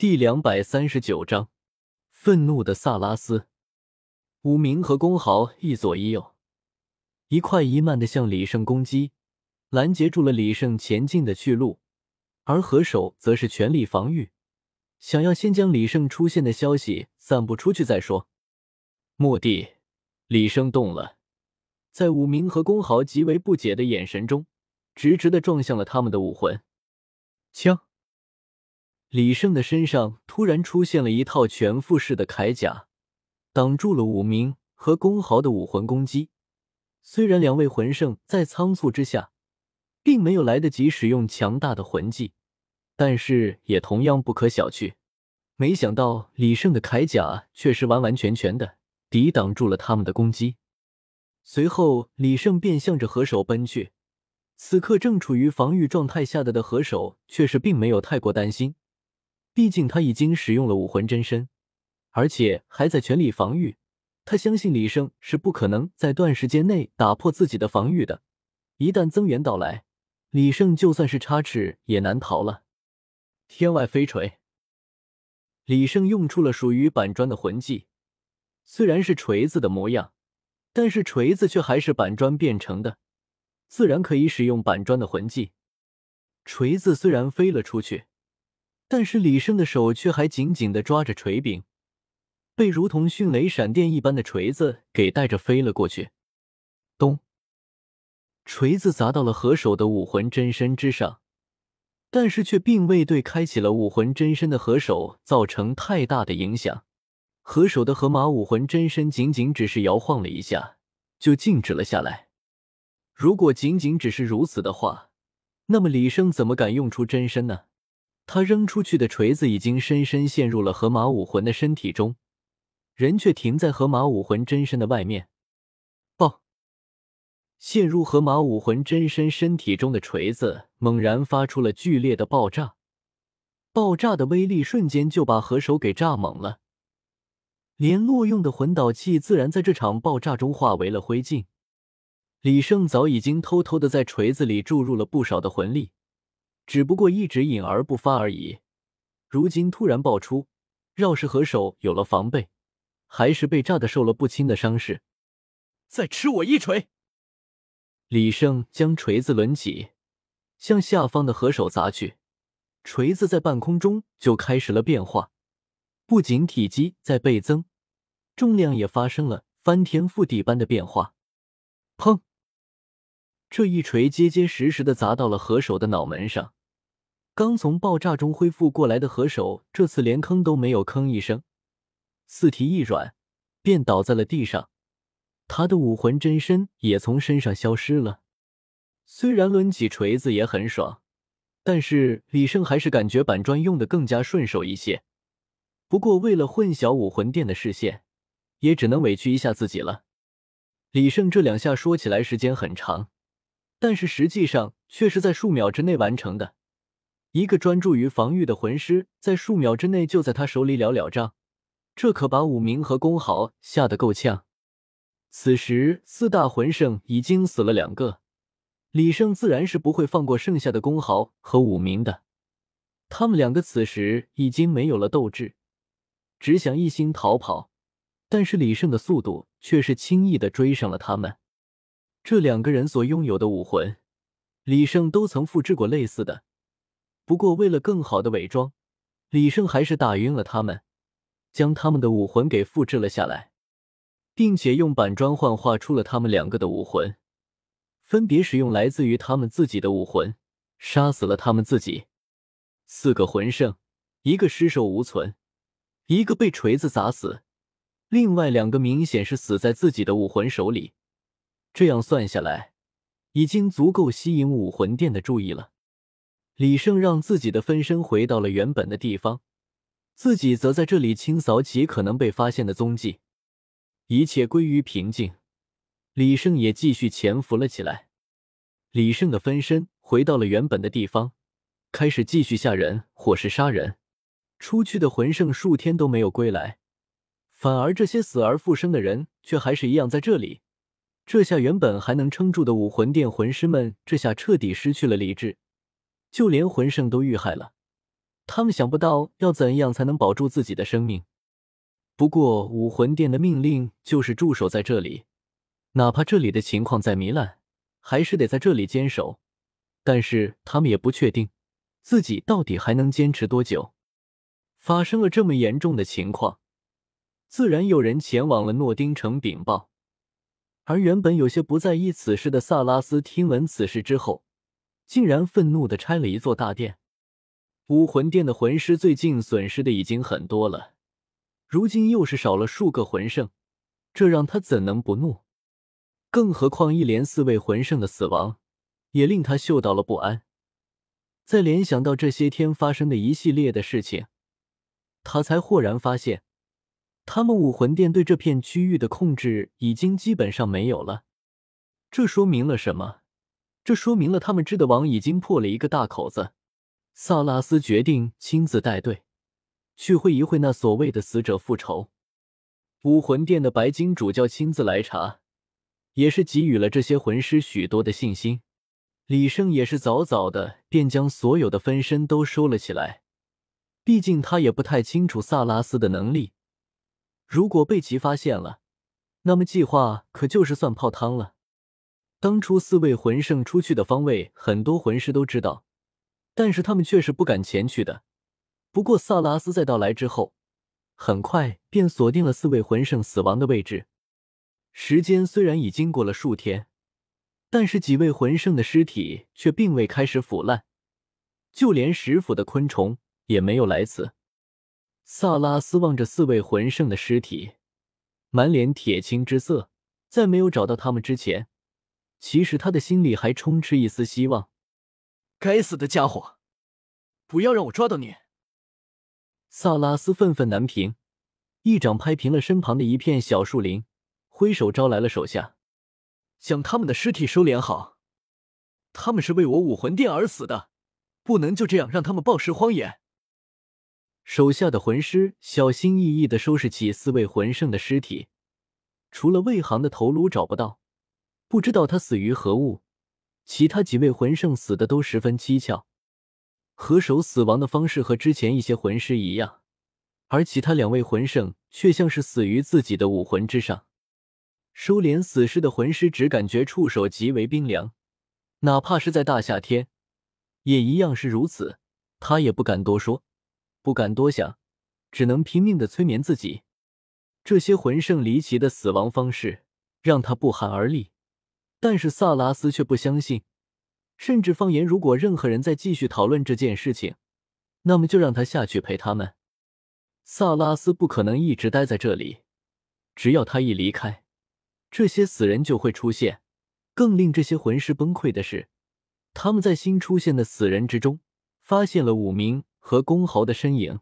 第两百三十九章，愤怒的萨拉斯。武明和公豪一左一右，一快一慢的向李胜攻击，拦截住了李胜前进的去路。而何首则是全力防御，想要先将李胜出现的消息散布出去再说。蓦地，李胜动了，在武明和公豪极为不解的眼神中，直直的撞向了他们的武魂。枪。李胜的身上突然出现了一套全副式的铠甲，挡住了武明和公豪的武魂攻击。虽然两位魂圣在仓促之下，并没有来得及使用强大的魂技，但是也同样不可小觑。没想到李胜的铠甲却是完完全全的抵挡住了他们的攻击。随后，李胜便向着何首奔去。此刻正处于防御状态下的的何首却是并没有太过担心。毕竟他已经使用了武魂真身，而且还在全力防御。他相信李胜是不可能在短时间内打破自己的防御的。一旦增援到来，李胜就算是插翅也难逃了。天外飞锤，李胜用出了属于板砖的魂技。虽然是锤子的模样，但是锤子却还是板砖变成的，自然可以使用板砖的魂技。锤子虽然飞了出去。但是李胜的手却还紧紧的抓着锤柄，被如同迅雷闪电一般的锤子给带着飞了过去。咚！锤子砸到了何首的武魂真身之上，但是却并未对开启了武魂真身的何首造成太大的影响。何首的河马武魂真身仅仅只是摇晃了一下，就静止了下来。如果仅仅只是如此的话，那么李胜怎么敢用出真身呢？他扔出去的锤子已经深深陷入了河马武魂的身体中，人却停在河马武魂真身的外面。爆！陷入河马武魂真身身体中的锤子猛然发出了剧烈的爆炸，爆炸的威力瞬间就把河首给炸懵了，连落用的魂导器自然在这场爆炸中化为了灰烬。李胜早已经偷偷的在锤子里注入了不少的魂力。只不过一直隐而不发而已，如今突然爆出，饶是何首有了防备，还是被炸的受了不轻的伤势。再吃我一锤！李胜将锤子抡起，向下方的何首砸去。锤子在半空中就开始了变化，不仅体积在倍增，重量也发生了翻天覆地般的变化。砰！这一锤结结实实的砸到了何首的脑门上。刚从爆炸中恢复过来的何首，这次连吭都没有吭一声，四蹄一软，便倒在了地上。他的武魂真身也从身上消失了。虽然抡起锤子也很爽，但是李胜还是感觉板砖用的更加顺手一些。不过为了混淆武魂殿的视线，也只能委屈一下自己了。李胜这两下说起来时间很长，但是实际上却是在数秒之内完成的。一个专注于防御的魂师，在数秒之内就在他手里了了账，这可把武明和公豪吓得够呛。此时四大魂圣已经死了两个，李胜自然是不会放过剩下的公豪和武明的。他们两个此时已经没有了斗志，只想一心逃跑。但是李胜的速度却是轻易的追上了他们。这两个人所拥有的武魂，李胜都曾复制过类似的。不过，为了更好的伪装，李胜还是打晕了他们，将他们的武魂给复制了下来，并且用板砖幻化出了他们两个的武魂，分别使用来自于他们自己的武魂，杀死了他们自己。四个魂圣，一个尸首无存，一个被锤子砸死，另外两个明显是死在自己的武魂手里。这样算下来，已经足够吸引武魂殿的注意了。李胜让自己的分身回到了原本的地方，自己则在这里清扫起可能被发现的踪迹。一切归于平静，李胜也继续潜伏了起来。李胜的分身回到了原本的地方，开始继续吓人或是杀人。出去的魂圣数天都没有归来，反而这些死而复生的人却还是一样在这里。这下原本还能撑住的武魂殿魂师们，这下彻底失去了理智。就连魂圣都遇害了，他们想不到要怎样才能保住自己的生命。不过武魂殿的命令就是驻守在这里，哪怕这里的情况再糜烂，还是得在这里坚守。但是他们也不确定自己到底还能坚持多久。发生了这么严重的情况，自然有人前往了诺丁城禀报。而原本有些不在意此事的萨拉斯，听闻此事之后，竟然愤怒的拆了一座大殿。武魂殿的魂师最近损失的已经很多了，如今又是少了数个魂圣，这让他怎能不怒？更何况一连四位魂圣的死亡，也令他嗅到了不安。再联想到这些天发生的一系列的事情，他才豁然发现。他们武魂殿对这片区域的控制已经基本上没有了，这说明了什么？这说明了他们织的网已经破了一个大口子。萨拉斯决定亲自带队，去会一会那所谓的死者复仇。武魂殿的白金主教亲自来查，也是给予了这些魂师许多的信心。李胜也是早早的便将所有的分身都收了起来，毕竟他也不太清楚萨拉斯的能力。如果被其发现了，那么计划可就是算泡汤了。当初四位魂圣出去的方位，很多魂师都知道，但是他们却是不敢前去的。不过萨拉斯在到来之后，很快便锁定了四位魂圣死亡的位置。时间虽然已经过了数天，但是几位魂圣的尸体却并未开始腐烂，就连食腐的昆虫也没有来此。萨拉斯望着四位魂圣的尸体，满脸铁青之色。在没有找到他们之前，其实他的心里还充斥一丝希望。该死的家伙，不要让我抓到你！萨拉斯愤愤难平，一掌拍平了身旁的一片小树林，挥手招来了手下，将他们的尸体收敛好。他们是为我武魂殿而死的，不能就这样让他们暴尸荒野。手下的魂师小心翼翼的收拾起四位魂圣的尸体，除了魏航的头颅找不到，不知道他死于何物。其他几位魂圣死的都十分蹊跷，合手死亡的方式和之前一些魂师一样，而其他两位魂圣却像是死于自己的武魂之上。收敛死尸的魂师只感觉触手极为冰凉，哪怕是在大夏天，也一样是如此。他也不敢多说。不敢多想，只能拼命的催眠自己。这些魂圣离奇的死亡方式让他不寒而栗，但是萨拉斯却不相信，甚至放言如果任何人再继续讨论这件事情，那么就让他下去陪他们。萨拉斯不可能一直待在这里，只要他一离开，这些死人就会出现。更令这些魂师崩溃的是，他们在新出现的死人之中发现了五名。和公侯的身影。